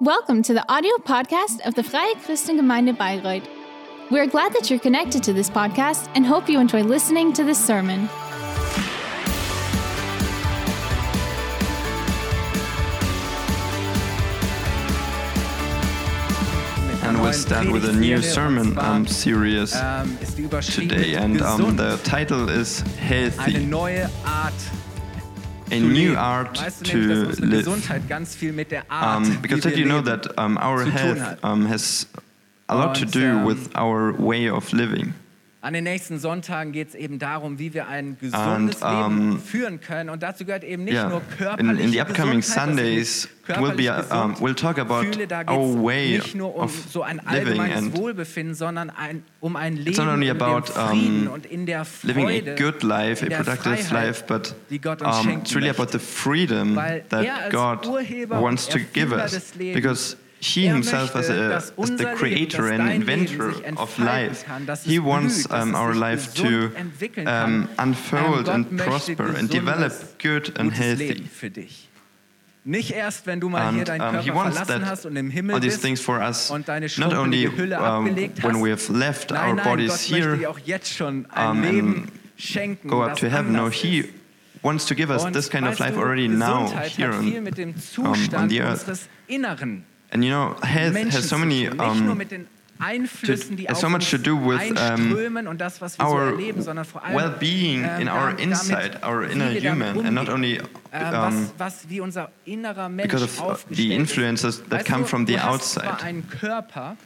Welcome to the audio podcast of the Freie Christengemeinde Bayreuth. We're glad that you're connected to this podcast and hope you enjoy listening to this sermon. And we'll start with a new sermon um, series today, and um, the title is Healthy, neue Art a new art to nämlich, dass unsere live. Gesundheit ganz viel mit der Art, Um, because wie did you know that um, our health um, has a lot to do ähm, with our way of living? An den nächsten Sonntagen geht es eben darum, wie wir ein gesundes And, Leben um, führen können. Und dazu gehört eben nicht Yeah, nur in, körperliche in the upcoming Gesundheit, Sundays, we'll be um, we'll talk about fühle. Da our way nicht nur um of so ein living allgemeines Wohlbefinden, sondern ein, um ein Leben in about, dem Frieden um, und in der living Freude, a good life, in a productive Freiheit, life, but die Gott uns um, it's really about möchte. the freedom that God wants to give us. Because He er Himself, as, a, as the creator and inventor of life, He wants um, our life to um. Unfold and prosper and develop good and healthy. Leben für dich. Nicht erst, wenn du mal hier deinen um, Körper He wants verlassen that hast und im Himmel all these bist things for us, und deine not only Hülle um, abgelegt when hast. we have left nein, our nein, bodies Gott möchte here, dir auch jetzt schon ein um, Leben and schenken, go up das to heaven. No, He wants to give us this kind of life already now, here on, mit dem um, on Zustand the earth. And you know, health has so many tun. Nicht nur um, mit Einflüssen, die has so much to do with, um, das, so our erleben, sondern vor allem well-being ähm, in our inside, our inner human, and not only Ähm, um, was, was wie unser innerer Mensch because of uh, the influences that Weißt come du, from the du hast zwar outside. Körper,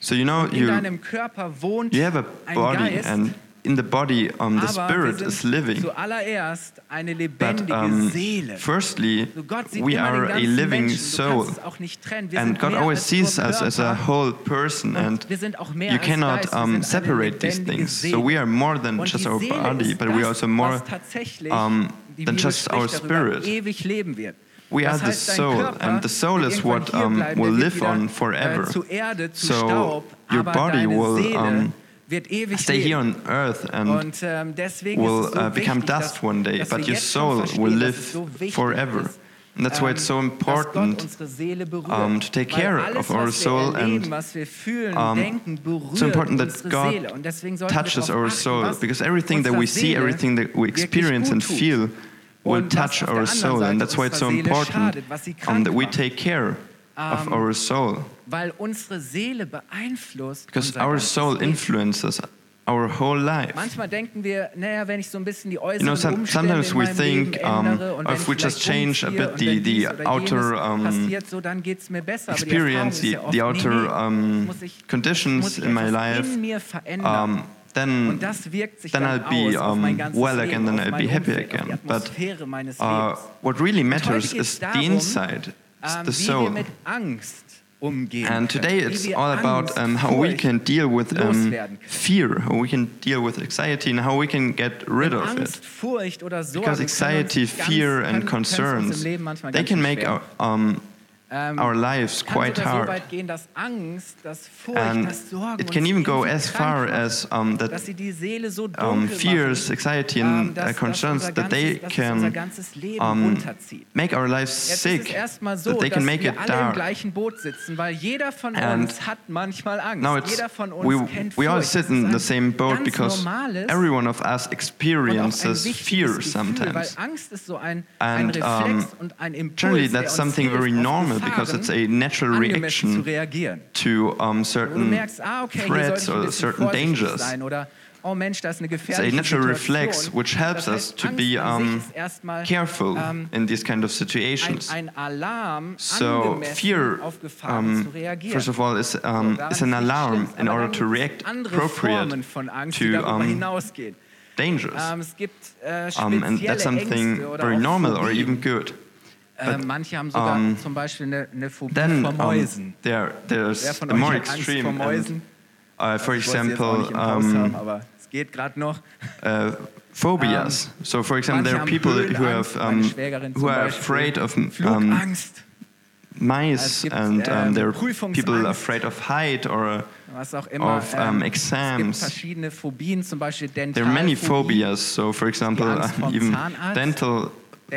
So you know, you deinem Körper wohnt you have a body, Geist, and in the body, um, the spirit is living. But um, firstly, So we are a living Menschen. Soul, auch nicht. Wir and God always sees us as a whole person, and wir sind auch mehr you cannot um, separate these things. Seele. So we are more than just our body, but we are also more um, than just our spirit. ewig leben wird. We are the soul, and the soul is what um, will live on Äh, forever. zu So your body will, um, wird ewig stay leben. here on earth and Und ähm, will so uh, become wichtig, dust dass, one day, but your soul will live so forever. Ist, And that's why it's so ähm, important unsere Seele berührt. um, to take care of our soul and, um, so important that God Seele. Und deswegen sollten wir touches our soul because everything that we see, everything that we experience and feel will touch our soul, and that's why it's so important schadet, was sie um, that we take care of Um, our soul Weil unsere Seele beeinflusst because our soul influences our whole life. Manchmal denken wir, naja, wenn ich so ein bisschen die äußeren You know, some, sometimes we think um, und wenn if we just change a bit the, the outer um, passiert, so, dann geht's mir besser. Aber die experience, the, the outer um, muss ich, muss conditions in my life, in mir verändern. um, then und das wirkt sich then dann I'll be aus um, well again, then I'll be happy again. But uh, what really matters is the inside, ähm, the soul. mit Angst umgehen And today it's all about um, how we can deal with um, fear, how we can deal with anxiety, and how we can get rid of it. Furcht oder Sorge Because anxiety, fear, and können- können uns concerns, im Leben manchmal they can make our, um, Ähm, our lives quite hard. gehen, dass Angst, dass Furcht, And it can even go as far as um, that sie die Seele so um, fears, anxiety, ähm, and dass, uh, concerns that they ganzes, dass es unser can um, make our lives Jetzt ist es sick, so, that they can make it dark. sitzen, jeder von And uns hat Angst. Now it's jeder von uns we, kennt we all sit in the same boat because every one of us und auch ein experiences fear sometimes. Angst ist so ein, ein And Reflex um, und ein Impuls, generally that's something very normal because it's a natural reaction to um, certain merkst, ah, okay, threats ein or certain dangers. oh Mensch, da ist eine It's a natural Situation. reflex which helps das us to Angst be um, careful ähm, in these kind of situations. ein Alarm, So fear, um, first of all, is, um, Daran is an alarm in order to react appropriate Angst, to, um, dangers. Ähm, es gibt äh, Um, and that's something very normal or even good. Äh, manche haben sogar um, zum Beispiel eine, eine Phobie Then vor um, Mäusen. there, Wer there's von a euch more hat Angst extreme. vor and, uh, for ich auch example, im Haus haben, um, aber es geht gerade noch. uh, phobias. so, for example, there are people who have um, who are afraid of um, mice, and um, ähm, there are people afraid of height or of, um, ähm, exams. verschiedene Phobien, zum Beispiel there are many phobias. So, for example, even dental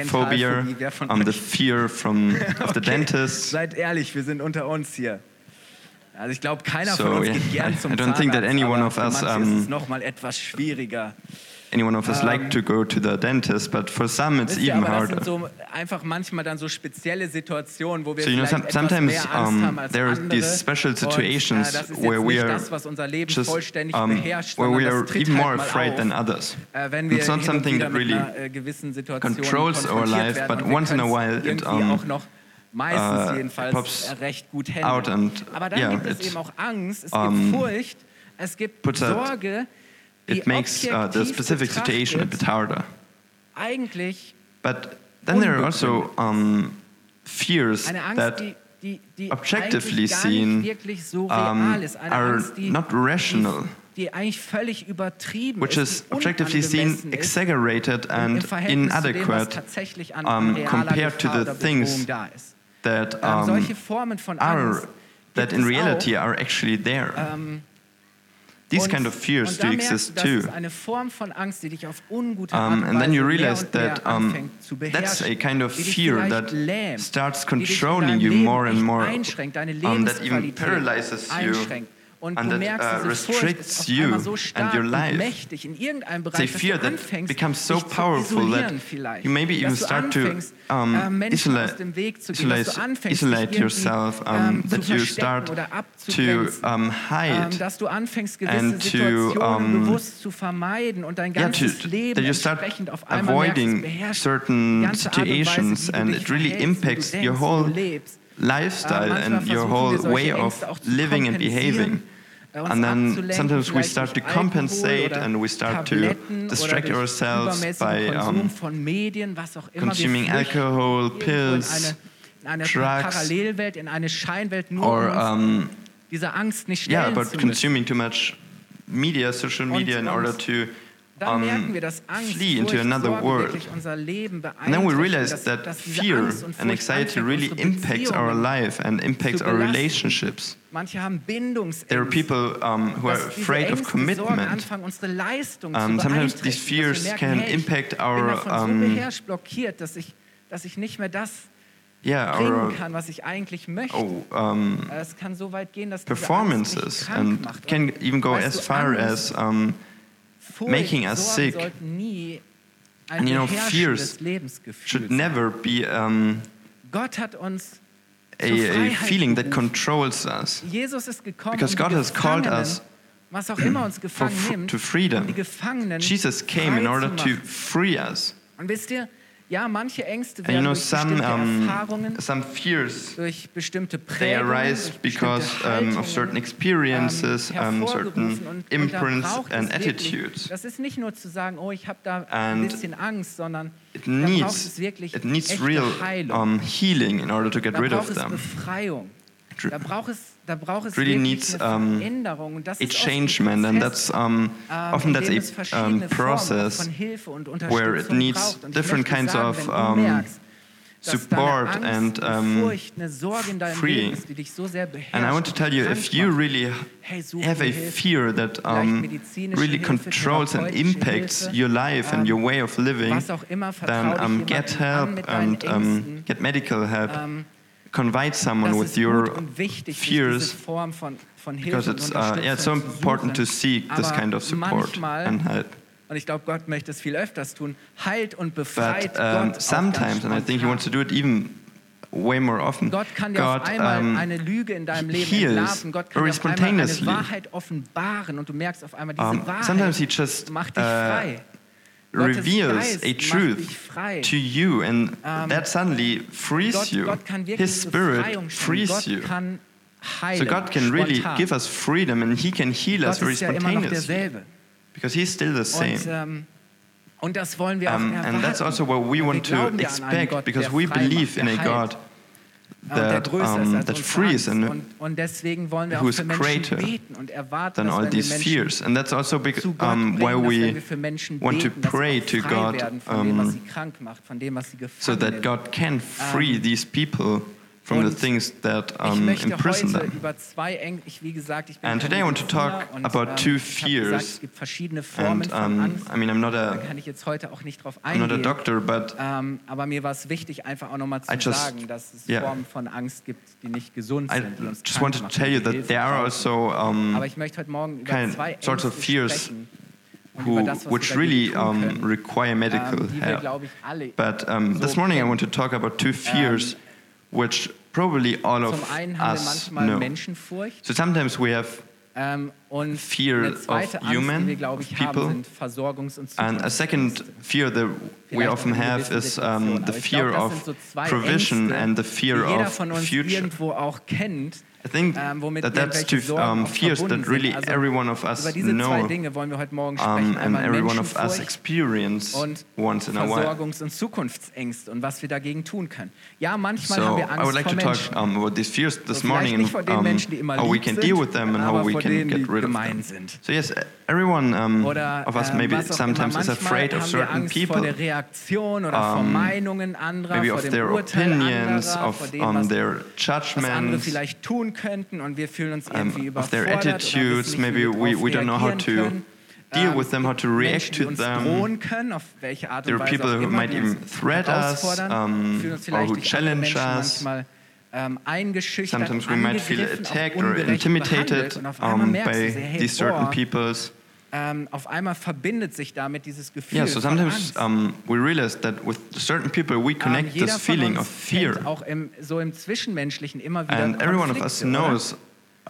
phobia, um, the fear from of the Okay, dentist. Seid ehrlich, wir sind unter uns hier. Also ich glaube, keiner So, von uns yeah, geht gern zum I don't think that Zahnarzt, any one of us, um, ist es noch mal etwas schwieriger. Anyone of us like to go to the dentist, but for some it's ihr, even das harder. sind so einfach manchmal dann so spezielle Situationen, wo wir So, you know, some- sometimes, um, there are these special situations und, äh, ist where we are das, unser Leben just vollständig um, where we are even more afraid auf, than others. äh, wenn wir It's not something that really einer, äh, controls our life, but once in a while it, um, auch noch meistens uh, jedenfalls pops äh, recht gut out handeln. and, Aber dann yeah, gibt es eben auch Angst, es um, gibt Furcht, es gibt that- Sorge, die It makes uh, the specific situation a bit harder. eigentlich But then there are also um, fears that objectively seen, so um, real ist. Eine are not rational. Die, die eigentlich völlig übertrieben which is objectively seen exaggerated and inadequate um, compared to the things Bedrohung da ist. that Ähm, um, solche Formen von are that in reality are actually there. These kind of fears do exist too. ist eine Form von Angst, die dich auf ungute Um, and then you realize that um, that's a kind of fear that starts die dich in controlling you more and more, um, that even paralyzes you. Und and that, uh, restricts you so and your life. mächtig in irgendeinem It's a Bereich, fear that anfängst, becomes so powerful that vielleicht. you maybe even start to um, äh, isolate, aus dem Weg zu gehen, dass isolate, isolate yourself, um, ähm, that you start to um, hide. Dass du anfängst, gewisse and to, Situationen um, bewusst zu vermeiden und dein yeah, to, ganzes Leben that you start entsprechend auf einmal merkst, es avoiding certain ganze Art und Weise, situations and it really verhältst, wie du impacts your whole lifestyle Äh, and your whole way of Ängste auch zu living and behaving. And then sometimes we start to compensate and we start to distract ourselves by um, von Medien, was auch immer. consuming alcohol, pills, in eine, in eine drugs, Parallelwelt, in eine Scheinwelt, nur or um um, dieser Angst nicht yeah, stellen about zu müssen. consuming too much media, social media, in order to um, merken wir, dass Angst, flee into another world. wirklich unser Leben And then we realize that fear and anxiety really impacts our life and impacts our relationships. Manche haben Bindungsängste. There are people um, who are afraid of commitment. anfangen, unsere Leistung Um, sometimes these fears can impact our, um, beherrscht, blockiert, dass ich, dass ich nicht mehr das Yeah, our kann, was ich eigentlich möchte. oh, um, Es kann so weit gehen, dass diese Angst mich performances and can even go as far as um, making us sick. sollten nie ein And you know, fears should never be um, Gott hat uns a, a feeling that controls us. Jesus ist gekommen, Because um God has called us was auch immer uns for, gefangen nimmt, to freedom. Gefangenen Jesus came in order to free us. Ja, manche Ängste werden durch some, bestimmte um, Erfahrungen, durch bestimmte Prägungen, arise because um, of certain experiences, ähm, um, hervorgerufen. certain imprints and attitudes. Das ist nicht nur zu sagen, oh, ich habe da ein bisschen Angst, sondern It needs, it needs echte real Heilung. um, healing in order to get rid braucht of es them. Befreiung. Da braucht es, da braucht es really needs, um, A ist oft ein changement, and that's um, ähm, often that's a um, process von Hilfe und where it needs braucht. Und ich different kinds of, um, support and, um, Furcht, eine Sorge in deinem freeing. Leben ist, die dich so sehr beherrscht And I want to tell you, if you really have a fear that um, really controls and impacts your life and ähm, your way of living, was auch immer, vertrau then um, get help and um, get medical help. Confide someone with your und wichtig, sich fears von, von because it's uh, yeah, it's so important to seek this kind of support and help. und ich glaube, Gott möchte es viel öfters tun, heilt und But um, Gott sometimes, and I think He wants to do it even way more often. Gott kann dir auf einmal um, eine Lüge in deinem Leben heals entlarven. Gott kann dir auf einmal eine. Wahrheit offenbaren und du merkst auf einmal, diese Um, Wahrheit sometimes he just, macht dich uh, frei. Gottes reveals a truth to you, and Um, that suddenly frees you. Gott kann wirklich His Spirit frees you. So God can really give us freedom, and He can heal us very ist ja immer noch spontaneously because He's still the same. ähm, und das wollen wir auch Um, and that's also what we want to glauben ja an einen expect because we believe in a. God that, um, that frees and who is und deswegen wollen wir who auch is für Menschen greater beten und erwarten, than all these fears. And that's also um, why we wir für Menschen want to pray to God werden von dem, was um, sie krank macht, von dem, was sie gefangen so that. God can free Um, these people from the things that um, imprison them. über zwei Eng ich wie gesagt, And today I want to talk about ähm, two gesagt, fears. es gibt verschiedene Formen And um, I mean, I'm not a, kann ich jetzt heute auch nicht drauf I'm not a doctor, but Ähm, aber mir war es wichtig, einfach auch nochmal zu I just- yeah. Formen von Angst gibt, die nicht gesund I sind, die uns just want to tell you that there are also um, Aber ich möchte heute Morgen über kind- sorts of fears who, über das, was which really um, require medical ähm, help. glaube ich, alle But um, this morning I want to talk about two fears which probably all Zum of einen haben wir us manchmal know. Menschenfurcht So sometimes we have, ähm, und Fear eine zweite of Angst, human, die wir, glaube ich, of haben, people. sind Versorgungs- und and a second fear that we often have is um, the fear of so provision Ängste, and the fear of future. kennt. I think ähm, that that's two um, fears that really. Also every one of us über diese zwei know Dinge wollen wir heute Morgen sprechen. um, and every one of us experience once in a while. Versorgungs- und Zukunftsängste und was wir dagegen tun können. Ja, manchmal So haben wir I would like to talk um, about these fears this So morning vielleicht nicht vor and um, Menschen, die immer how we can deal with them and how we can get rid of gemein sind. So yes, everyone um, Oder of us ähm, maybe sometimes is afraid of certain Angst vor people, der Reaktion oder vor um, Meinungen anderer, maybe vor of dem their Urteil opinions, anderer, of dem, um, was, their judgments, vielleicht tun könnten und wir fühlen uns um, irgendwie of their attitudes. Maybe we, we don't know how to deal Ähm, with them, how to react to them. können, auf welche Art There are people who might even threat us, um, or who challenge us. manchmal eingeschüchtert, Sometimes we might feel attacked or intimidated behandelt und auf einmal um, by so, hey, these certain boah, peoples. ähm, auf einmal verbindet sich damit dieses Gefühl Yeah, so sometimes um, we realize that with certain people we Ähm, connect this feeling of fear. auch im, so im Zwischenmenschlichen immer wieder And every one of us Konflikte, knows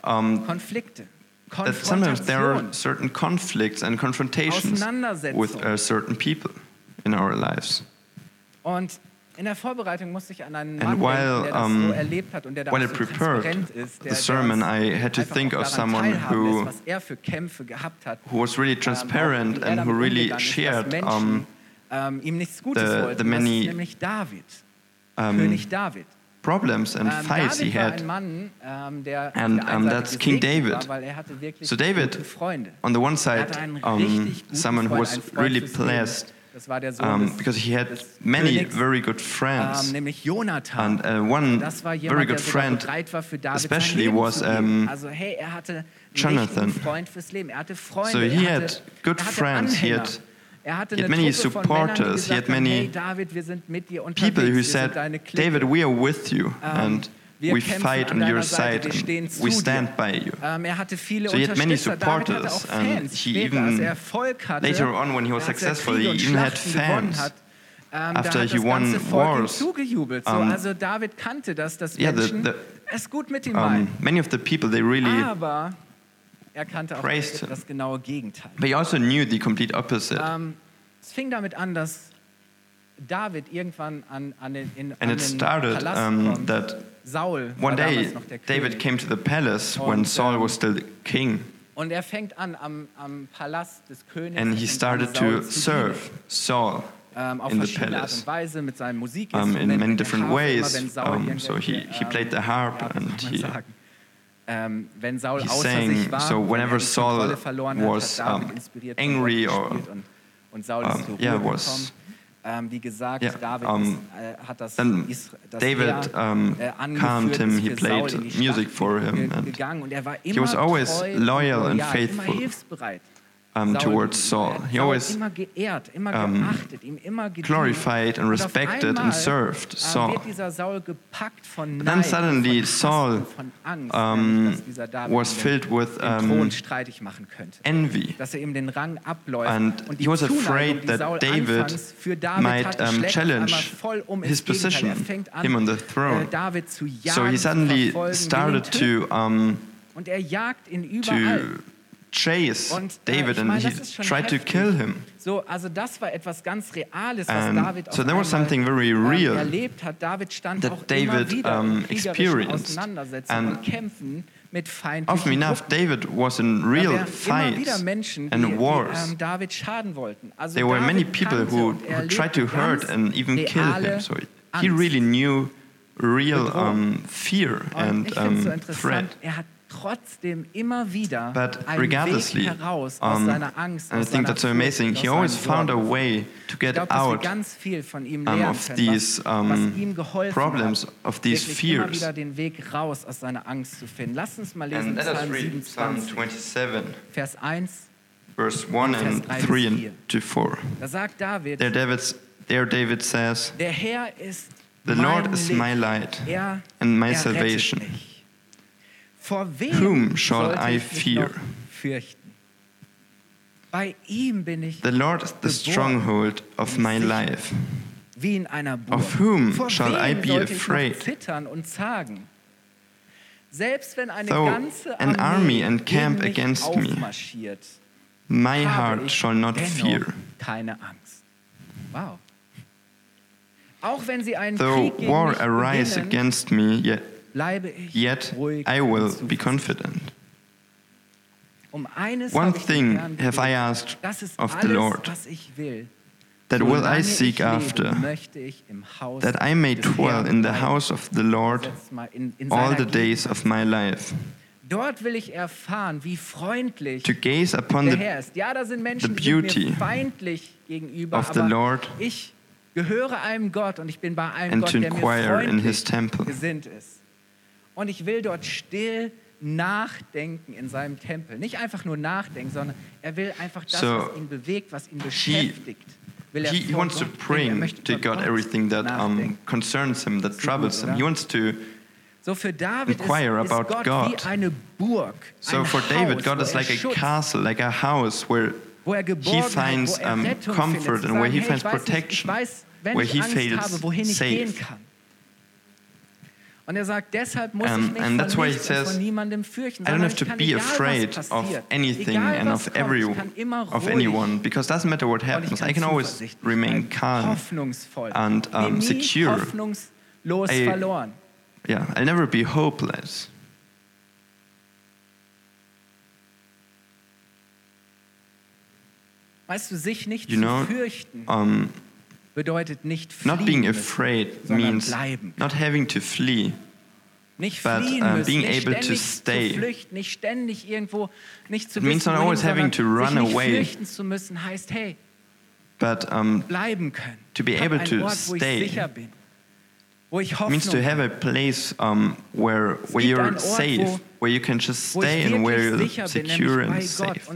um, Konflikte, that sometimes there are certain conflicts and confrontations with uh, certain people in our lives. Und in der Vorbereitung musste ich an einen Mann while, denken, der das um, so erlebt hat und der da so transparent ist, der, the sermon, I had to think of someone who- was er für Kämpfe gehabt hat. Who was really ähm, transparent er and who really umgegangen ist, shared Menschen, um, ähm, ihm nichts Gutes the- wollten. the many, ist nämlich David, um, König David. problems and Ähm, fights he David had. Mann, And, um, that's King David. War, er So David. On the one Er side, um, someone who was really blessed Das war der Sohn um, because he had many very good ähm, friends. nämlich Jonathan. And uh, one Das war very good friend, war, für David especially was, um, Also hey, er hatte Jonathan. Freund fürs Leben. Er hatte Freunde. So er he hatte, had good er friends, he had- er hatte he had many Truppe von Männern, supporters, he had many hey David, wir sind mit dir people who said, sind deine Clique. David, we are with you and wir we fight on your side and we stand by you. Ähm, er So he had many Unterstützer, David hatte auch supporters, and he even- er later on when he was er successful, he even had fans. ähm, After he won wars. So, um, David kannte das, dass yeah, the- the- es gut mit ihm Um, many of the people, they really, Aber kannte auch praised him. das genaue Gegenteil. but he also knew the complete opposite. Ähm, es fing damit an, dass David irgendwann an, an den, in, an it started um, that Saul one day David came to the palace when Saul ähm, was still king, Und er fängt an am, am Palast des Königs and he started to serve. Saul Ähm, auf in the palace. und Weise mit seinem um, in many different ways. Um, so he, he played the ähm, harp and he, Saul he sang. sich war, So whenever er Saul verloren was, um, angry or, und, und Saul um, yeah, was- Ähm, wie gesagt, Yeah, David um, hat das, das David, um, angeführt, calmed him, he played Saul in die music for him, and und er war he was always loyal and faithful. Um, towards. Saul. Er He always immer um, geachtet, ihm immer gedient. glorified and respected and served äh, Saul. wird dieser Saul gepackt von But then suddenly Saul und von Angst, um, nämlich, dass dieser David was filled with um, Thron streitig machen könnte. envy. Er ihm den Rang abläuft And he was afraid that David anfangs für David might, um, challenge um his position, Er an, him on the throne. äh, jagen, So he suddenly verfolgen, will ihn started to um, und er jagt ihn überall. to chase Und, äh, David and meine, he das ist schon tried to kill him. So, also das war etwas ganz Reales, was And David so there was something very ähm, real erlebt hat. David stand that auch David, um, experienced. And Kämpfen mit Often enough, David was in real fights Menschen, die, and die wars. ähm, David schaden wollten. Also There were many people who, who tried to hurt and even kill him. So he really knew real um, fear and ich finde es so um, threat. Trotzdem immer wieder But regardlessly, um, seiner Angst, and I think that's amazing. He always found a way to get out ganz viel von ihm um, of these, um, was ihm problems, hat, of these fears. wieder den Weg raus aus seiner Angst zu finden. Lass uns mal lesen And let us Psalm read Psalm 27, 27, Vers 1. verse 1 and 3 bis 3 4. and to 4. Da sagt David, There, David's, there David says, der Herr ist The Lord is my light er, and my salvation. Vor wem Whom shall I fear? Bei ihm bin ich The Lord is the stronghold of my life. wie in einer Of whom shall I be sollte ich noch afraid? und zagen? Selbst wenn eine Though ganze an army encamp against me, My heart shall not fear. keine Angst. Wow. Auch wenn sie einen Though war arise against me, yet, yet I will be confident. Um One habe ich den thing have I asked of the Lord, was ich will. that will I seek after, möchte ich im Haus that I may dwell in the house of the Lord Setzt mal in, in all the days of my life, Dort will ich erfahren, wie freundlich to gaze upon der the Herr ist. Ja, da sind Menschen, die beauty mir feindlich gegenüber, of the aber Lord ich gehöre einem Gott und ich bin bei einem and Gott, to der mir inquire in freundlich his temple. gesinnt ist. Und ich will dort still nachdenken in seinem Tempel. Nicht einfach nur nachdenken, sondern er will einfach das, So, was ihn bewegt, was ihn beschäftigt. will er He, he wants to bring to God everything that um, concerns him, that Ist troubles him. He wants to. So für David ist, inquire ist about Gott God. wie eine Burg. So ein for Haus, David, God wo is er like a Schutz, castle, like a house where wo er he finds um, comfort and where he finds protection, where he feels habe, wohin ich safe. Und er sagt, deshalb muss Um, ich mich and that's why he says, von niemandem fürchten, I don't have to be afraid of anything and of kommt, every ich kann immer of anyone because it doesn't matter what happens, I can always remain calm. and, um, secure. hoffnungslos I- verloren. Yeah, I'll never be hopeless. Weißt du, sich nicht You know, zu fürchten Um, bedeutet nicht fliehen not being afraid means bleiben. not having to flee. Nicht but, uh, müssen, being able to stay. zu flüchten, nicht ständig irgendwo, nicht zu It means not always having to run away. fürchten zu müssen, heißt, hey, But um, bleiben können. To be able to Ort, stay. Means to have a place um, where, where you're safe, where you can just stay and where you're secure and safe.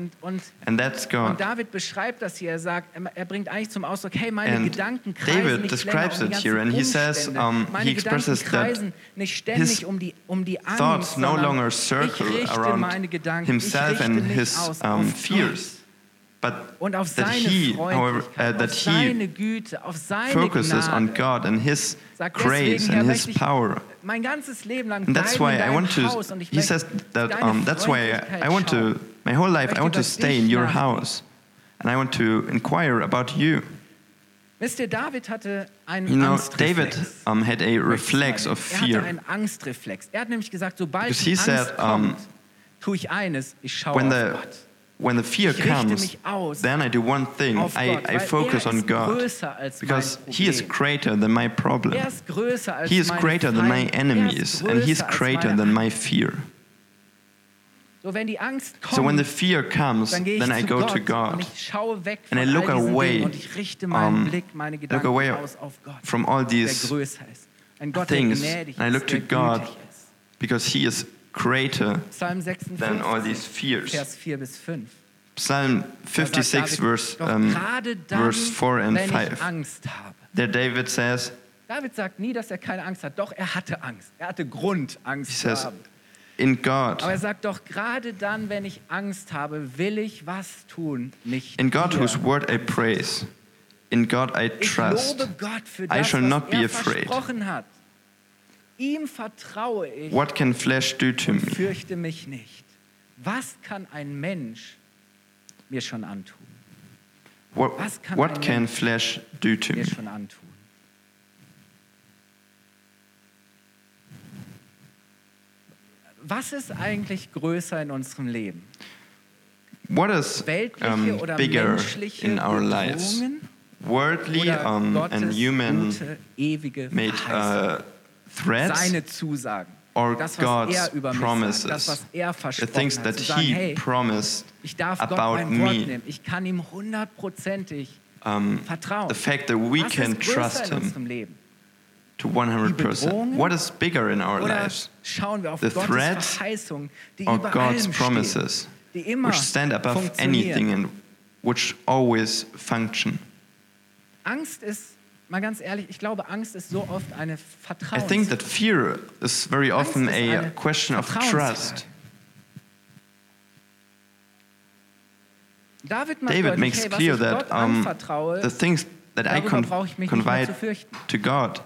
And that's und God. David beschreibt das hier. Er sagt, er- er bringt eigentlich zum Ausdruck, hey, meine And Gedanken kreisen David describes um it here, and he says, um, he expresses that kreisen nicht ständig his um um thoughts no longer circle around himself and his um, fears, but und auf that seine he, however, uh, that he seine Güte, auf seine focuses Gnade. on God and His Sagt grace deswegen, and His power. Mein ganzes Leben lang And that's why I want to. Haus He says that um, that's why I, I want to. My whole life, I want to stay in your house, and I want to inquire about you. Wisst ihr, David hatte einen You know, David um, had a reflex of er hatte fear. einen Angstreflex. Er hat nämlich gesagt, sobald Because he Angst said, kommt, um, tue ich eines, ich schaue When auf the Gott. When the fear comes, then I do one thing. I, I focus er on God because He is greater than my problem. Er ist größer als He is greater than my. Er enemies, and He is greater than my fear. So, wenn die Angst kommt, So when the fear comes, dann gehe ich then I go to God And I look away, und ich richte um, look away aus auf Gott, from all these. Things, and I look to God. because He is greater Psalm than all 56, these fears. Vers 4 bis 5. Psalm Da sagt 56, David, verse, um, gerade dann, verse 4 and wenn ich 5. Angst habe. There David says, David sagt nie, dass er keine Angst hat. Doch, er hatte Angst. Er hatte Grund, Angst He zu says, haben. In God, Aber er sagt doch, gerade dann, wenn ich Angst habe, will ich was tun, nicht in God dir. whose word I praise, in God I Ich trust. lobe Gott für I das, shall was not be er afraid. versprochen hat. Ihm vertraue ich What can flesh do to me? fürchte mich nicht. Was kann ein Mensch mir schon antun? What, Was kann what ein can Mensch flesh do to Mir me? schon antun. Was ist eigentlich größer in unserem Leben? What is um, oder bigger menschliche in our lives? Worldly um, and human made uh, threats Seine Zusagen. or das, was God's er über mich sagt, das, promises, was er the things that sagen, He hey, promised ich darf Gott about Wort me. nehmen. Ich kann ihm hundertprozentig Um, vertrauen. the fact that we was can trust Him to 100%. What is bigger in our lives? wir auf The die Or God's promises, stehen, die immer which stand above anything and which always function? Angst ist, mal ganz ehrlich, ich glaube, Angst ist so oft eine I Vertrauens. think that fear is very often ist a eine question of Vertrauensfrage. trust. David macht David deutlich, makes hey, was clear ich that Gott um, anvertraue, the things that I darüber con brauche ich mich nicht mehr confide zu fürchten. to God,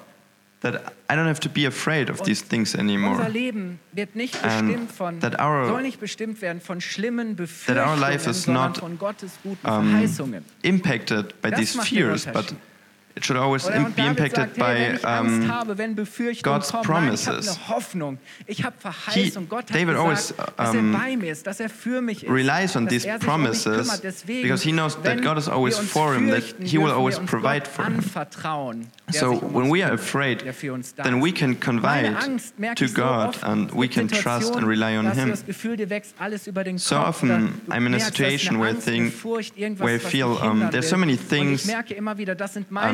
that I don't have to be afraid of these things Unser anymore. Leben wird nicht And bestimmt von, that our- soll nicht bestimmt werden von schlimmen That our life Befürchtungen, is sondern not, von Gottes guten um, Verheißungen. impacted by Das these macht den fears, but Unterschied. It should always Oder im- und be impacted sagt, hey, by um, habe, God's kommen, nein, ich habe promises. eine Hoffnung, ich habe Verheißung, Gott hat David gesagt, always, er um, ist, er für mich ist, relies on these er um promises. Deswegen, because he knows that God is always for him, that he will always provide for him. So um when we are afraid, der für uns da then we can confide to God and we can trust and rely on da hast du Him. das Gefühl, dir wächst alles über den So often I'm in a merkst, da ist situation where I think- where I feel, um, there's so many things, merke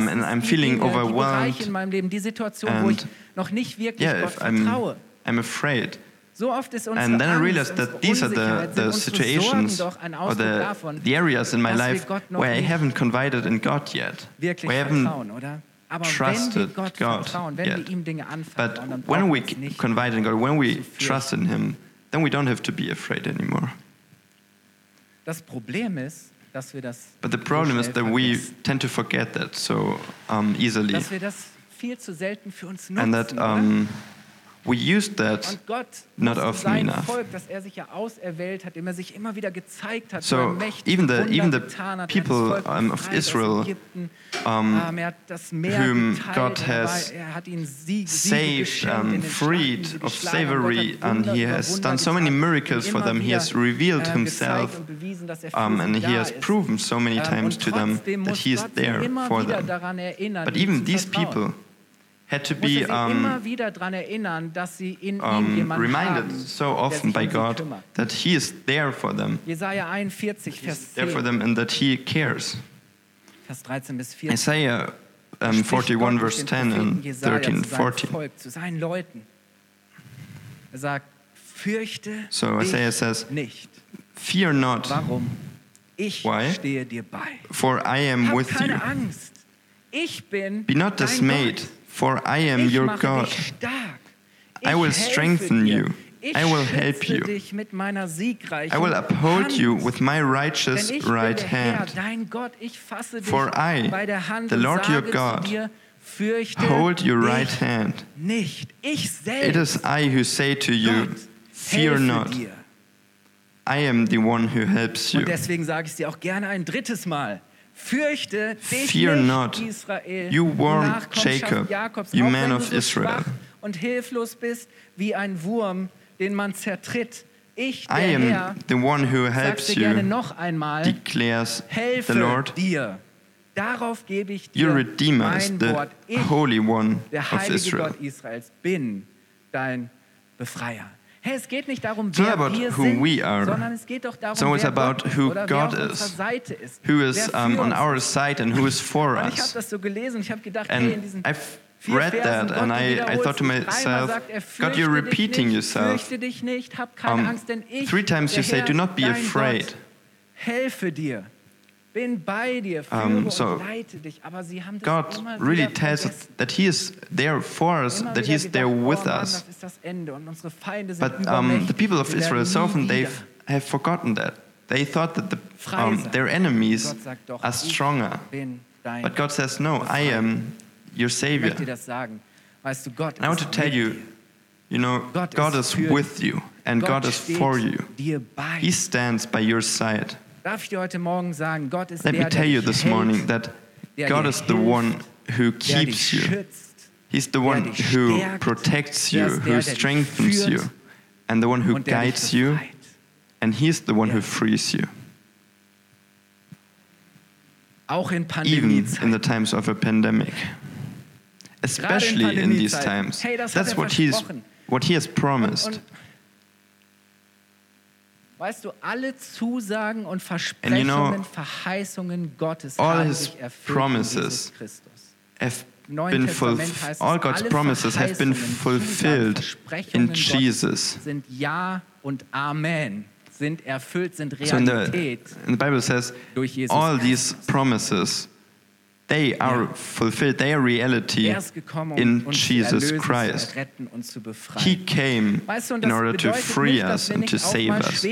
immer wieder, das sind meistens and I'm feeling overwhelmed in meinem Leben, die Situation, wo ich and noch nicht wirklich Yeah, Gott I'm. I'm afraid. So oft ist unsere And then I realized that these are the, the situations Sorgen doch ein or the, the areas in my life where I haven't confided in God yet. wirklich Where I haven't oder? Aber wenn wir trusted Gott God vertrauen, wenn wir yet. ihm Dinge anvertrauen, But when we wir uns nicht confide in God, when we trust in Him, then we don't have to be afraid anymore. Das Problem ist, dass wir das But the so problem is schnell that we tend to forget that so um, easily, dass wir das viel zu selten für uns and that nutzen. oder? We used that. Not often enough. Er sich ja auserwählt hat, dem er sich immer wieder gezeigt hat, So, er even the- even the people, hat das Volk um, of Israel, um, Meer whom God has hat ihnen Sieg, Siege saved, um, die freed of slavery, and He has done so many miracles for them. He has revealed äh, Himself, und bewiesen, dass für um, and He has proven so many Ähm, times to them that He is there for them. But even these people had to er be um, immer wieder daran erinnern, dass sie in ihm um, reminded so often by um God that He is there for them, Jesaja 41, Vers there for them, and that He cares. Vers 13 bis 14. Isaiah um, 41, Gott verse 10 Propheten and Jesaja 13, zu seinem 14. Volk, zu seinen Leuten. Er sagt, fürchte So Isaiah says, nicht. Fear not, Warum? Ich Why? stehe dir bei. for I am with you. Angst. Ich bin Be not dismayed. For I am your God. I will strengthen you. I will help you. I will uphold Hand. you with my righteous Denn ich bin right hand. dein Gott, ich fasse dich For I, bei der Hand the Lord your God, Hold your right hand. It is I who say to you, Fear not. I am the one who helps you. Und deswegen sage ich es dir auch gerne ein drittes Mal. Fürchte dich Fear nicht, not. Israel, You Nachkommenschaft Jacob, Jakobs, you man of Israel. und hilflos bist wie ein Wurm, den man zertritt. Ich, der I Herr, am the one who helps gerne you, noch einmal, declares helfe the Lord. dir. Darauf gebe ich dir Your Redeemer is mein the Wort. Ich, Holy One der of heilige Israel. Gott Israels, bin dein Befreier. Hey, es geht nicht darum, It's wer about wir who sind, we are. sondern es geht doch darum, It's always wer about Gott who oder God wer auf unserer is, Seite ist. Who is wer um, on our side and who is for Und ich habe us. das so gelesen und ich habe gedacht, hey, And in diesen I've read that and I, I thought to myself, er, God, you're repeating yourself. Fürchte dich nicht, hab keine Um, Angst, denn ich, three times you say, "Do not be afraid." Helfe dir. Bin bei dir, führe Um, so und leite dich. Aber sie haben das God really tells us that He is there for us, that He is there oh with us. das ist das Ende und unsere Feinde sind But um, the people of Israel, so often they have forgotten that. They thought that the, um, their enemies Gott sagt doch, are stronger. But God says, No, I am your Savior. möchte dir das sagen. Weißt du, Gott And I want to tell you, you know, God is with you and God is for you. He stands by your side. Darf ich dir heute Morgen sagen, Gott ist Let der, me tell you this morning that God is the one who keeps you. He's the one who protects you, who strengthens you, and the one who und der dich guides you, and He's the one who frees you, Auch in even in the times of a pandemic. Especially in these times. That's er what He's what He has promised. Weißt du, alle Zusagen und Versprechungen, you know, Verheißungen Gottes all haben his sich erfüllt in promises have been heißt all God's promises have been fulfilled in Jesus. sind Ja und Amen, sind erfüllt, sind So in the, Realität. in the Bible says, all these promises, they are fulfilled, they are reality Er gekommen, um in Jesus Christ. zu retten und zu befreien. He came Weißt du, und in order to free us and to save us.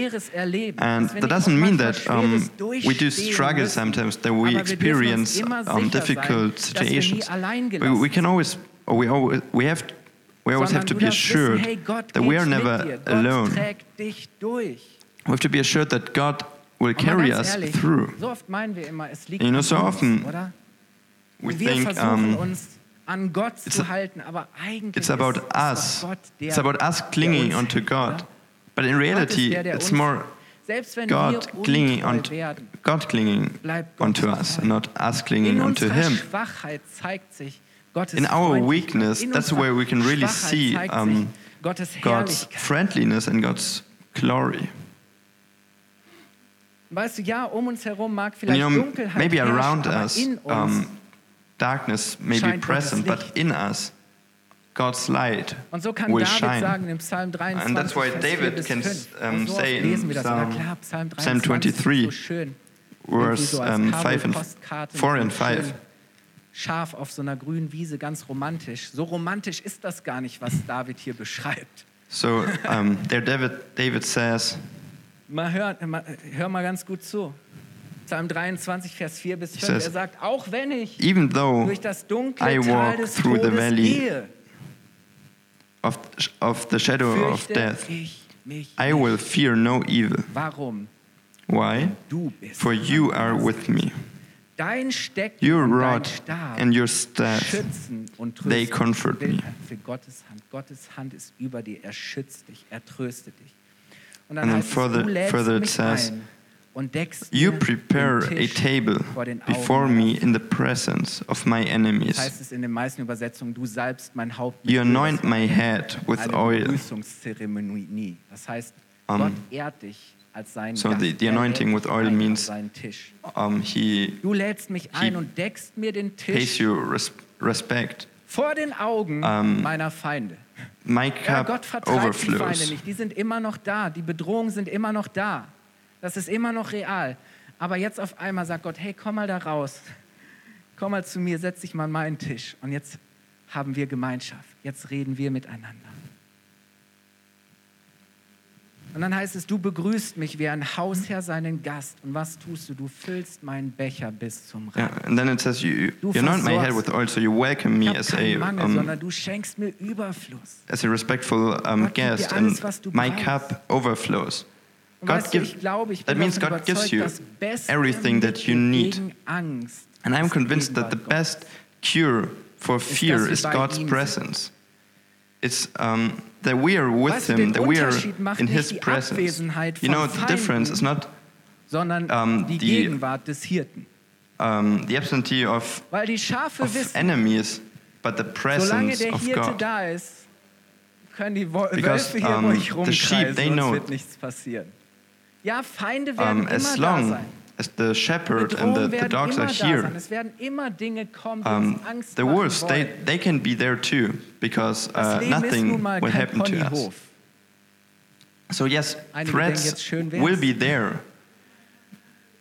And that doesn't mean that um, we do struggle sometimes, that we wir dürfen uns experience um, difficult dass wir nie situations. We, can always, we always, we have, we always have to be assured that we are never alone. trägt dich durch. We have to be assured that God will carry us through. So oft meinen wir immer, es liegt You know, so often? We wir think versuchen um, uns an Gott it's zu halten, aber eigentlich it's about ist, us. Gott der, It's about us clinging onto God. But in reality, der, der it's more. Selbst wenn God wir clinging onto werden, God clinging onto us, and not us clinging onto Him. Schwachheit zeigt sich In our weakness, in that's where we can really Schwachheit see, um, God's friendliness and God's glory. Weißt du, ja, um uns herum you know, maybe around us, um, darkness may be present, but in us, God's light Und so kann will David shine. sagen im Psalm 23, And that's why Vers 4 David can 5. um, so oft say in. Psalm- klar, Psalm Psalm 23 ist 23, so schön. Irgendwie verse so um, 5 and Kabelpostkarte 4 mit and so 5. schön Scharf auf so einer grünen Wiese, ganz romantisch. So romantisch ist das gar nicht, was David hier beschreibt. So um, there, David, David says, Mal hör, hör mal ganz gut zu. Psalm 23, Vers 4 bis 5. says, er sagt, auch wenn ich even though durch das dunkle I Tal des through the Todes valley gehe, of, of the shadow of death, I will fear no evil. Warum? Why? Du bist For you are with me. Dein Stecken Your rod Stab and your staff, und they comfort me. Gottes Hand. Gottes Hand ist über dir. Er schützt dich. Er tröstet dich. Und And then further- es, du lädst further it says, ein und deckst You prepare a table vor den Augen before me in the presence of my enemies. heißt es in den meisten Übersetzungen, du salbst mein Haupt You anoint my head with oil. Begrüßungszeremonie. Das heißt, Um, Gott ehrt dich als seinen so the- the Er anointing with oil means-. Um, he Du mich ein und deckst mir den pays Tisch you res- respect. vor den Augen Um, meiner Feinde. My Ja, cup Gott vertreibt die Feinde overflows. nicht. Die sind immer noch da. Die Bedrohungen sind immer noch da. Das ist immer noch real. Aber jetzt auf einmal sagt Gott, hey, komm mal da raus. Komm mal zu mir, setz dich mal an meinen Tisch. Und jetzt haben wir Gemeinschaft. Jetzt reden wir miteinander. Und dann heißt es, du begrüßt mich wie ein Hausherr seinen Gast. Und was tust du? Du füllst meinen Becher bis zum Rand. Yeah, and then it says you, Du you anoint my head with oil, so you welcome me as a Mangel, um, sondern du schenkst mir Überfluss. as a respectful um, guest, alles, and my brauchst. cup overflows. God weißt du, gives- glaube, that means God gives you everything that you need. And I'm convinced that the best cure for fear is God's presence. It's um, that we are with Him, that we are in His presence. You know, the difference is not sondern die die- Gegenwart des Hirten. um, the absentee of, Weil die Schafe of enemies, but the presence of God. da ist, können die Wo Because, um, the sheep, they know- wird nichts passieren. Ja, Feinde werden Um, immer as da long sein. as the shepherd and the, the dogs are here, sein. Es werden immer Dinge kommen, die um, Angst the wolves, they, they can be there too, because uh, Leben ist nun nothing will happen to us. So yes, threats schön will be there.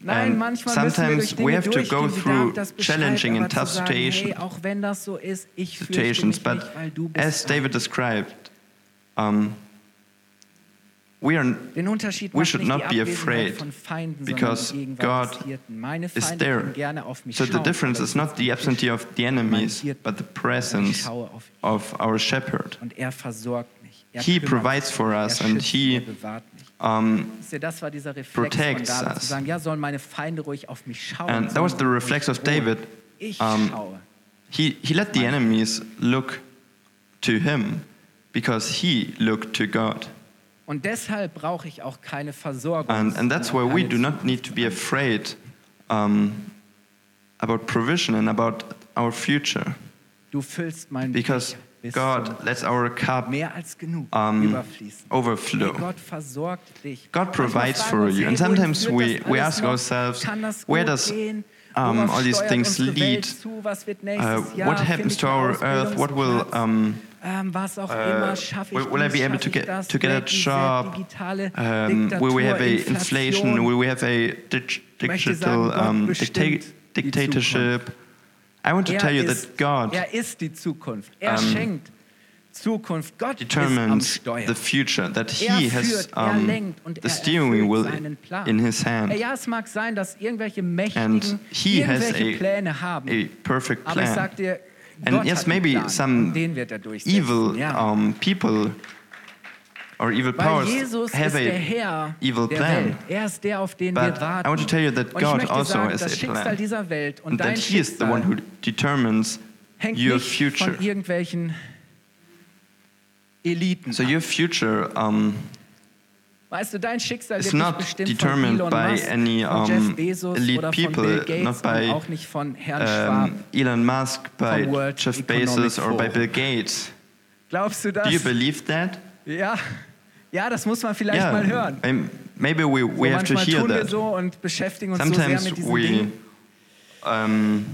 And müssen wir sometimes we have to go through David das beschreibt, challenging and tough sagen, hey, situations. auch wenn das so ist, ich situations, mich but nicht, weil du bist as. David described, um, we are we should not be afraid because sondern die Gegenwart des God is there. gerne auf mich So the difference is not the am absentee of the enemies, but the presence schaue auf ihn of our shepherd. und er mich. Er He provides for er us and he, er. Um, Das war dieser Reflex protects von David, us. zu sagen, ja, sollen meine Feinde ruhig auf mich schauen. and that was the reflex of. David. Um. He, he let the enemies look to him because he looked to God. Und deshalb brauche ich auch keine Versorgung. And, and that's why we do not need to be afraid um, about provision and about our future Du füllst meinen because God, zum let our cup mehr als genug um, overflow. Gott versorgt dich. God provides for you. And sometimes we, we ask ourselves, where does um, all these things lead? Zu? Was wird Uh, what happens to our earth? What will Ausbildungsplatz? Um, ähm, was auch uh, immer, schaffe ich will, will I be able to get das, to get a die sehr job? Um, will we have a inflation? Will we have a dig- Ich möchte sagen, digital um, dicta- dictatorship? I want to Er tell you ist, that God er ist die Zukunft. Er um, schenkt Zukunft. Gott ist am determines the future, that er He führt, has er um, lenkt und the er steering wheel Plan. in His hand. Ja, es mag sein, dass irgendwelche Mächtigen And He has a, Pläne haben. a perfect aber ich plan. sag dir, And Gott yes, maybe Plan some und den wird er evil ja. um, people or evil powers have a evil plan. Er ist der, auf den But wir. I want to tell you that God also sagen, has a plan. dieser Welt und and that He is the one who determines your future. von irgendwelchen Eliten So your future um, Weißt du, dein Schicksal is wird nicht not bestimmt von determined Elon by Musk, any, von um, Jeff Bezos elite oder von people, Bill Gates not by, auch nicht von Herrn Schwab. um, Elon Musk, by Jeff Bezos, or by Bill Gates. Glaubst du das? Do you believe that? Ja. ja, das muss man vielleicht yeah, mal hören. may- maybe we, So we have to manchmal hear tun wir that. so und beschäftigen uns Sometimes so sehr mit diesen we, Dingen. um,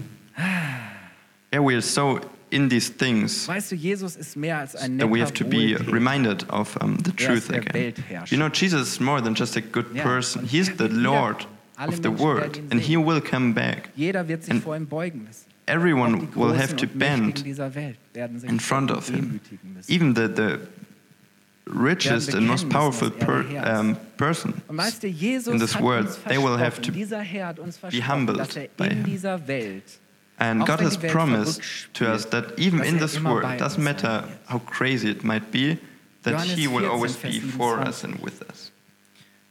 yeah, we are so in these things Weißt du, Jesus ist mehr als ein that we have to be reminded of um, the Er truth again. You know, Jesus is more than just a good Ja, person. He is er the Lord of the world, and He will come back. Jeder wird sich And vor ihm beugen müssen. Everyone will have to bend dieser Welt werden sich in front of Him. Even the, the richest and most powerful er per, der Herr ist. um, person Und weißt du, Jesus in this world, they will have to dieser Herr hat uns versprochen, humbled by him. And God has promised to us that even in er this world, doesn't matter how crazy it might be, that He will always be for us and with us.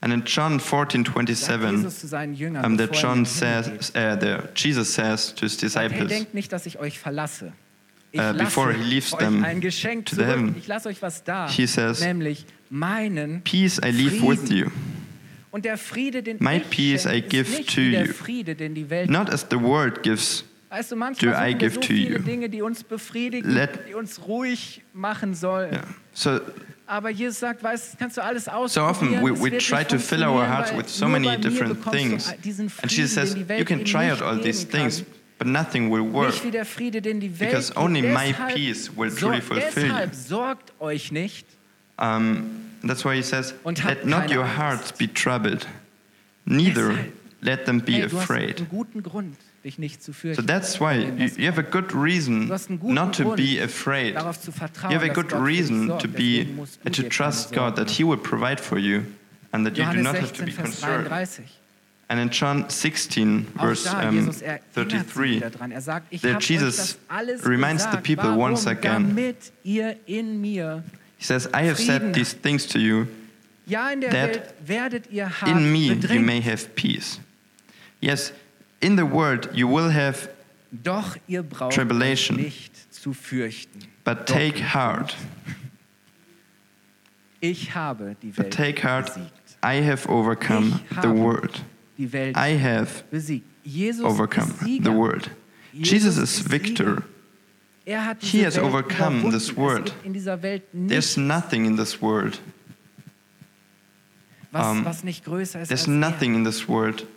And in John 14, 27, Jesus zu seinen Jüngern, um, that er John says, uh, the, Jesus says to his disciples, denkt nicht, dass ich euch verlasse. Ich Uh, before he leaves them to the heaven, Ich lasse euch was da, he says, Peace I leave with you, Und der Friede, den My peace I give to you. Friede, den die Welt not as the world gives. Weißt du, manchmal do I so viele. Dinge, die uns befriedigen, Let- die uns ruhig machen sollen. Yeah. So, Aber Jesus sagt, weißt, kannst du alles so often we, we try to fill our hearts with so many different things. And Jesus says, den die Welt You can try out all these things, but nothing will work. Nicht wie der Friede, den die Welt Because only my peace will truly fulfill deshalb sorgt euch nicht. Um, that's why he says, Und Let not your hearts be troubled, neither let them be Hey, du hast afraid. Einen guten Grund, dich nicht zu So that's why you, you have a good reason Du hast einen guten not to Grund, be afraid. darauf zu vertrauen, You have a good Gott für dich reason to be and to trust God that He will provide for you and that you do not have to be concerned. And in John 16, verse um, sie 33, wieder dran. Er that Jesus reminds the people once again. Damit ihr in mir, he says, I have said these things to you, That Welt werdet ihr hart in me you may have peace. Yes, in the world you will have, Doch ihr braucht Tribulation. nicht zu fürchten. but take heart. Ich habe die But take heart, besiegt. I have overcome the world. Die Welt I have besiegt. Jesus overcome the world. Jesus is victor. Er hat He has Welt overcome this world. Welt There's nothing in this world. um, was nicht größer ist There's als nothing in this world er.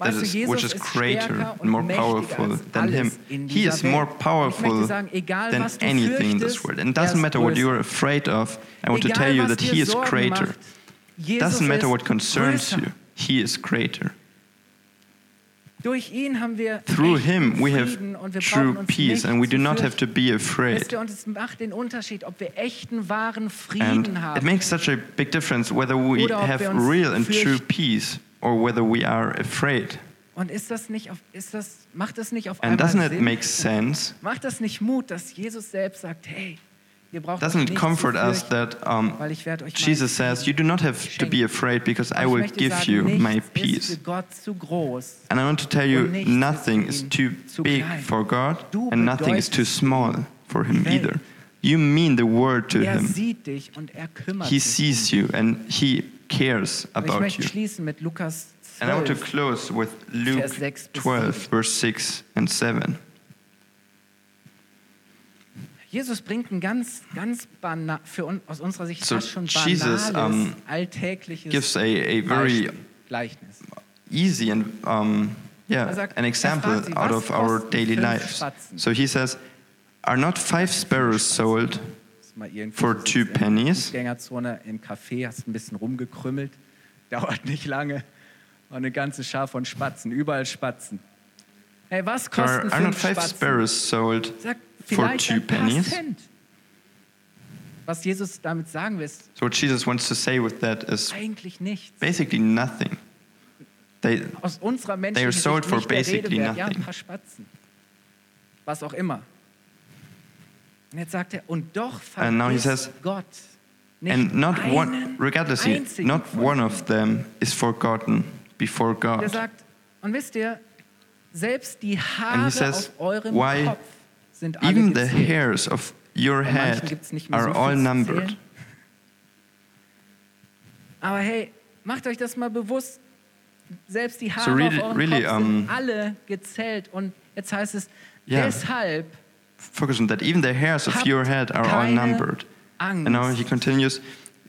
That is, which is greater and more powerful than him. He is more powerful möchte sagen, egal, than anything in this world. And it doesn't matter what you're afraid of. I want to tell you that He is greater. Jesus Doesn't matter what concerns you. He is greater. Durch ihn haben wir Through Him we have Frieden und wir true peace, and we do not have to be afraid. Wisst ihr, und es macht den Unterschied, ob wir echten, wahren And it makes such a big difference whether we have real and true peace or whether we are afraid. Und ist das nicht auf, ist das, macht das nicht auf And einmal doesn't it Sinn? make sense? Macht das nicht Mut, dass Jesus selbst sagt, hey, ihr braucht Doesn't nicht it comfort zu us fürchten, that um, weil ich werde euch Jesus says, You do not have to be afraid because I Und ich will möchte give sagen, you nichts my ist peace. für Gott zu groß. And I want to tell you, Und nichts ist nothing für is ihn too zu big klein. for God, Du and nothing is too small for Him Welt. either. You mean the world to Er Him. sieht dich und er kümmert He sich. sees you and He cares Und ich möchte you. schließen mit Lukas And I want to close with Luke Vers 6 bis 12, 7. verse 6 and 7. Jesus bringt ein ganz, ganz banal, für uns, aus unserer Sicht So fast schon Jesus, um, alltägliches gives a, a very Gleichnis. easy and um, yeah, Er sagt- an er example sie, out of our daily lives. Spatzen? So he says, Are not five sparrows sold mal irgendwie for two sitzt in der pennies? Fußgängerzone im Café, hast ein bisschen rumgekrümmelt, dauert nicht lange. Und eine ganze Schar von Spatzen, überall Spatzen. Hey, was kosten are, are fünf five Spatzen? sparrows sold Sag, for vielleicht two ein paar pennies? Cent. Was Jesus damit sagen will, ist So what Jesus wants to say with that is eigentlich nichts. basically nothing. They, Aus unserer menschlichen sold Sicht for nicht der Rede basically wert. Ja, ein nothing. paar Spatzen. Was auch immer. Und jetzt sagt er, und doch And now he vergisst says, Gott nicht and not one, einzigen not one of them is forgotten before God. sagt, und wisst ihr, selbst die Haare says, auf eurem why Kopf sind alle Even the gezählt. hairs of your head are so all numbered. Aber hey, macht euch das mal bewusst. Selbst die Haare So really- auf eurem really, Kopf um, sind alle gezählt. Und jetzt heißt es, Yeah. deshalb Focus on that. Even the hairs of Habt your head are all numbered. Angst. And now he continues,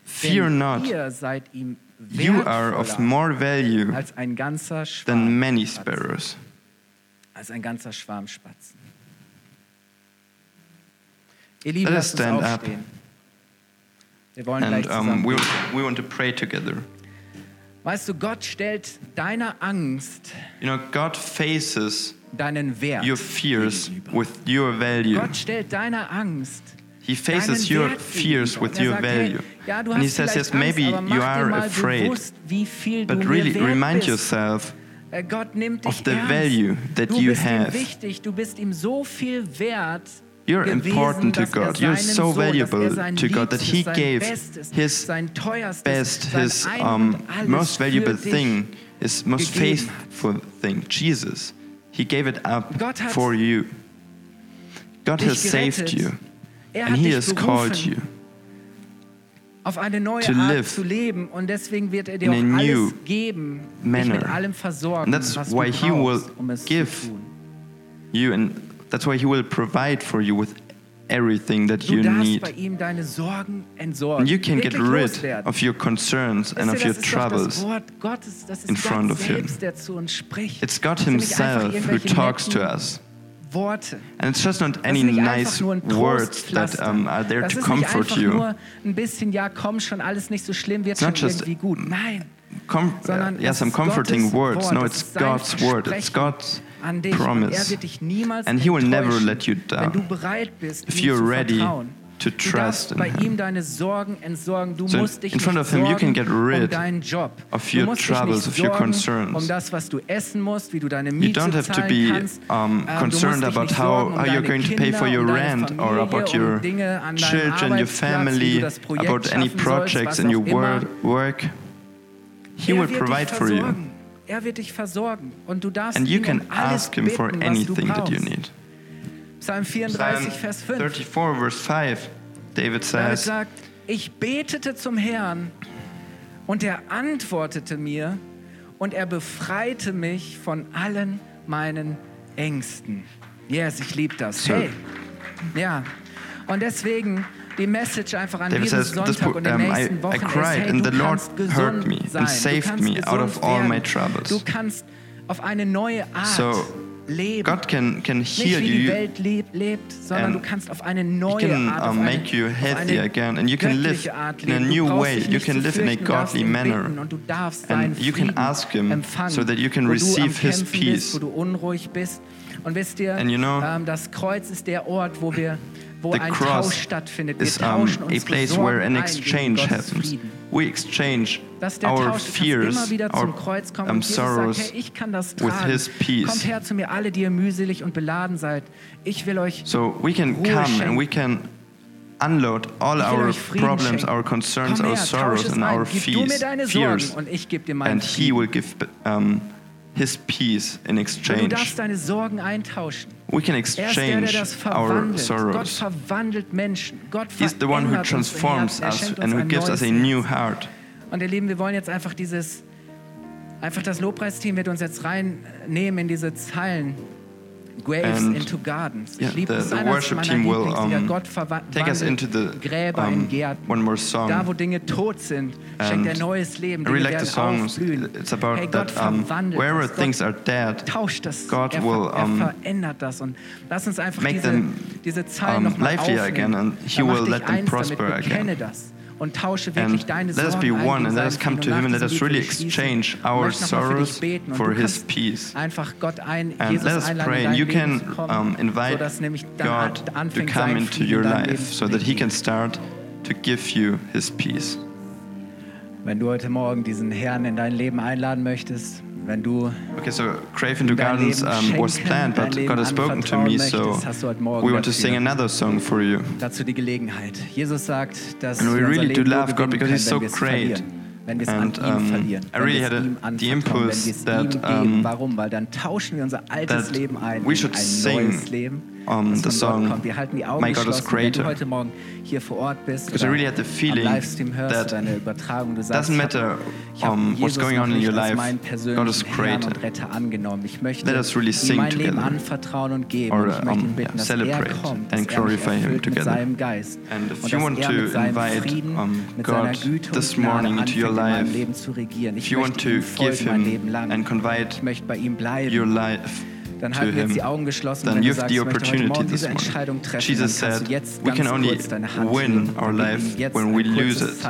Fear denn not, ihr seid ihm you are of more value als ein ganzer than many sparrows. Als ein ganzer Schwarm Spatzen. Ihr Lieben, Let us stand up. Wir wollen And um, we, we want to pray together. Weißt du, Gott stellt deiner Angst You know, God faces deinen Wert your fears gegenüber. with your value. Gott stellt deiner Angst He faces your fears with er your value. And he says, yes, maybe Angst, aber mach you are afraid, bewusst, wie viel but really remind yourself Äh, Gott nimmt dich of the value that you have. ihm wichtig, du bist ihm so viel wert. You're important to er God. You're so valuable er to God that He gave His best, His um, most valuable thing, His most faithful thing, Jesus. He gave it up for you. God has saved you, Er and He has called you auf eine neue to Art live zu leben und deswegen wird er dir auch a alles new geben, dich manner. mit allem versorgen, And that's was why du he will um es give zu tun. you, and that's why He will provide for you with everything that you need. bei ihm deine Sorgen entsorgen. And you can get rid of your concerns and of your das ist doch troubles. Das Wort Gottes, das ist in front of him. selbst, der zu uns spricht. It's God Das sind nicht einfach Himself who talks to us. And it's just not any nice einfach nur ein words that um, are there to comfort you. nur ein bisschen, ja komm schon, alles nicht so schlimm, wird It's not just- irgendwie gut. Nein, Com- sondern es yeah, some comforting words. No, it's God's word. It's God's an dich. Und er promise. niemals And he will never let you down. wenn du bereit bist, If you're ready to trust in him. ihm deine Sorgen entsorgen. Du So in- musst dich in front of him, you can get um rid of your troubles, of your concerns. um das, was du essen musst, wie du deine You don't have to be um, Ähm, concerned about how, um how you're going to pay for your rent or about your Dinge an deinem children, your family, du das Projekt about any projects in your auch immer. wor- work. He er will provide for you. Er wird dich versorgen und du darfst And you ihn can ask him for anything that you need. Psalm 34, Vers 5. 34, verse 5, David says, sagt, ich betete zum Herrn und er antwortete mir und er befreite mich von allen meinen Ängsten. Yes, ich liebe das. Hey. Ja. Und deswegen die Message einfach an David diesem says, this Sonntag und den um, I, nächsten I Wochen ist, cried hey, and du the Lord kannst gesund heard me sein. and saved du kannst me out of all my troubles. Du kannst auf eine neue Art So, leben. God can, can nicht heal wie die you. Welt lebt, lebt sondern and du kannst auf eine He neue can Art, auf um, eine, make you healthy again and you can live Art in a new way. You can live in a fürchten, du darfst godly manner. Und du darfst And you can ask him empfangen, so that you can receive his peace. Bist, wo du unruhig bist. Und wisst ihr, And you know, ähm, das Kreuz ist der Ort, wo wir wo The ein cross Tausch stattfindet. Wir is um, a place where an exchange happens. We exchange our Tausch, du kannst fears, our zum Kreuz kommen um, und Jesus sagt, sorrows hey, ich kann das with his peace. Kommt her zu mir, alle, die ihr mühselig und beladen seid. Ich will euch So we can come and we can unload all our problems, our concerns, our sorrows and our Gib du mir fears, deine fears, Sorgen und ich dir and He will give um, His peace in Und du exchange. darfst deine Sorgen eintauschen. We can Er ist der, der exchange our. Gott sorrows. verwandelt Menschen. Gott He's the one who transforms Herzen. Er us and who gives us a new heart. Und ihr Lieben, wir wollen jetzt einfach dieses, einfach das Lobpreisteam wird uns jetzt reinnehmen in diese Zeilen. Graves And, into Gardens. yeah, the- the worship team will, um, Gott take us into the, Gräber in um, Gärten. one more song. Da, wo Dinge tot sind, schenkt er neues Leben. I really like the songs. It's about hey, that um, wherever things are dead, tauscht das. God er, will, er um, verändert das. Und lass uns einfach make diese, them, diese Zeilen um, nochmal lively aufnehmen. again and he will let them prosper again. das. Und tausche wirklich deine let us be one and let us come to him and let us really exchange our möchte nochmal für dich sorrows for his peace. Einfach Gott ein, And Jesus let us einladen, pray and you can um, invite sodass nämlich dann God to come into your in dein Leben life so that he can start to give you his peace. Wenn du heute Morgen diesen Herrn in dein Leben einladen möchtest, wenn du Okay, so Graves into Gardens um, was planned, but God has spoken to me, so möchtest, hast du heute Morgen we want to sing another song for you. dazu die Gelegenheit. Jesus sagt, dass And we really do love God because he's so wenn wir es great. verlieren. Wenn wir es And, um. I really had a- the impulse wenn wir es that, um, Warum? Weil dann tauschen wir unser altes that we should sing, um, the song, Gott kommt. Wir halten die Augen My God is greater. du heute Morgen hier vor Ort bist Because I really had the feeling am Livestream hörst that oder eine Übertragung, du sagst, doesn't matter, hab- ich hab um, what's going on in your life, God is greater. und angenommen. Ich möchte Let us really sing together. Or, und ich möchte um, dass er celebrate and dass glorify er him together. And if you want er to invite, um, God this morning into your life, Leben zu regieren. Ich if you want to give him and Ich confide möchte bei ihm bleiben. your life Dann to wir him, die Augen geschlossen, then you have the ich möchte heute opportunity this morning. Jesus said, we can only kurz deine Hand win our life when we lose it.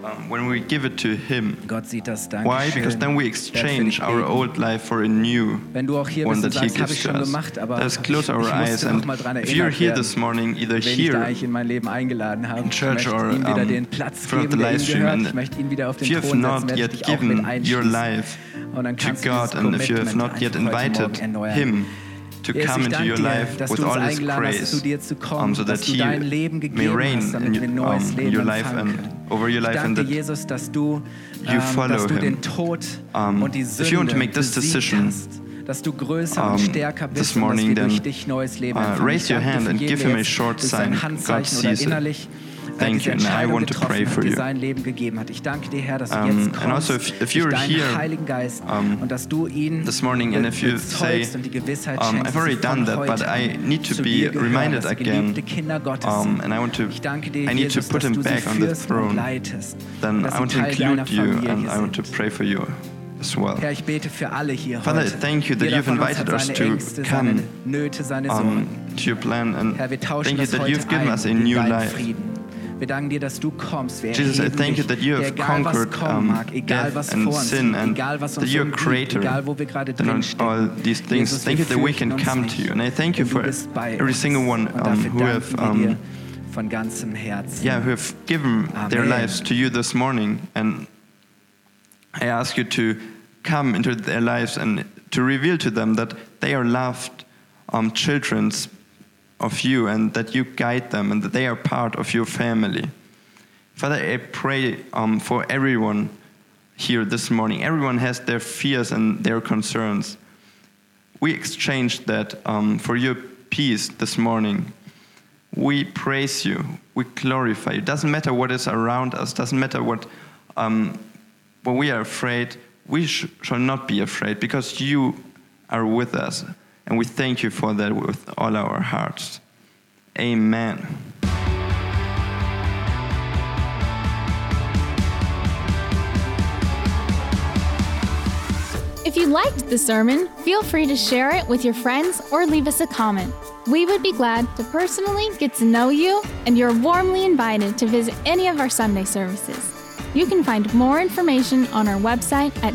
Um, when we give it to him. Gott sieht das. Danke Why? Because then we exchange our old life for a new Wenn du auch hier one that he gives to us. gemacht, Let us close our eyes and noch mal dran if you're here this morning, either wen ich da here in mein Leben eingeladen habe. in Ich church or um, throughout the live stream, and Ich möchte ihn wieder auf if you have not yet dich auch mit given your life to God and if you have not yet invited him to Jesus, come into your life dass with all his grace, dir kommen, um, so that he may reign hast, in, um, your life and over your life and that Jesus, dass du, you ähm, follow him. den Tod Um, und die if you want to make this decision, dass du größer um, und stärker this bist und morning, dass wir then, durch dich neues Leben uh, raise your hand and give him a short sign. God sees it. Thank you, and I want to pray for you. sein Leben gegeben hat. Ich danke dir, Herr, dass du Um, and also if- if you're here, um, und dass du ihn this morning, and if you say, bezeugst und die Gewissheit um, I've already done that, but I need to be reminded again, geliebte Kinder Gottes um, and I want to, Ich danke dir, I need to put him back on the throne. Then I want to include you and I want to pray for you as well. Herr, ich bete für alle hier Father, heute. thank you that Jeder you've invited us to Ängste, come, Nöte, um, to your plan and Herr, thank you that you've given us a new life. Frieden. Wir danken dir, dass du kommst. Wir Jesus, I thank you that you have egal conquered um, mag, egal death and uns sin and egal was that you're creator egal wo wir than all these things. Jesus, thank you that we can come to you. And I thank you for du bist bei every single one um, who have um, von ganzem Herzen. yeah, who have given their lives to you this morning. And I ask you to come into their lives and to reveal to them that they are loved um, children of you and that you guide them and that they are part of your family. Father, I pray um, for everyone here this morning. Everyone has their fears and their concerns. We exchange that um, for your peace this morning. We praise you. We glorify you. Doesn't matter what is around us. Doesn't matter what um, we are afraid. We sh- shall not be afraid because you are with us, and we thank you for that with all our hearts. Amen. If you liked the sermon, feel free to share it with your friends or leave us a comment. We would be glad to personally get to know you, and you're warmly invited to visit any of our Sunday services. You can find more information on our website at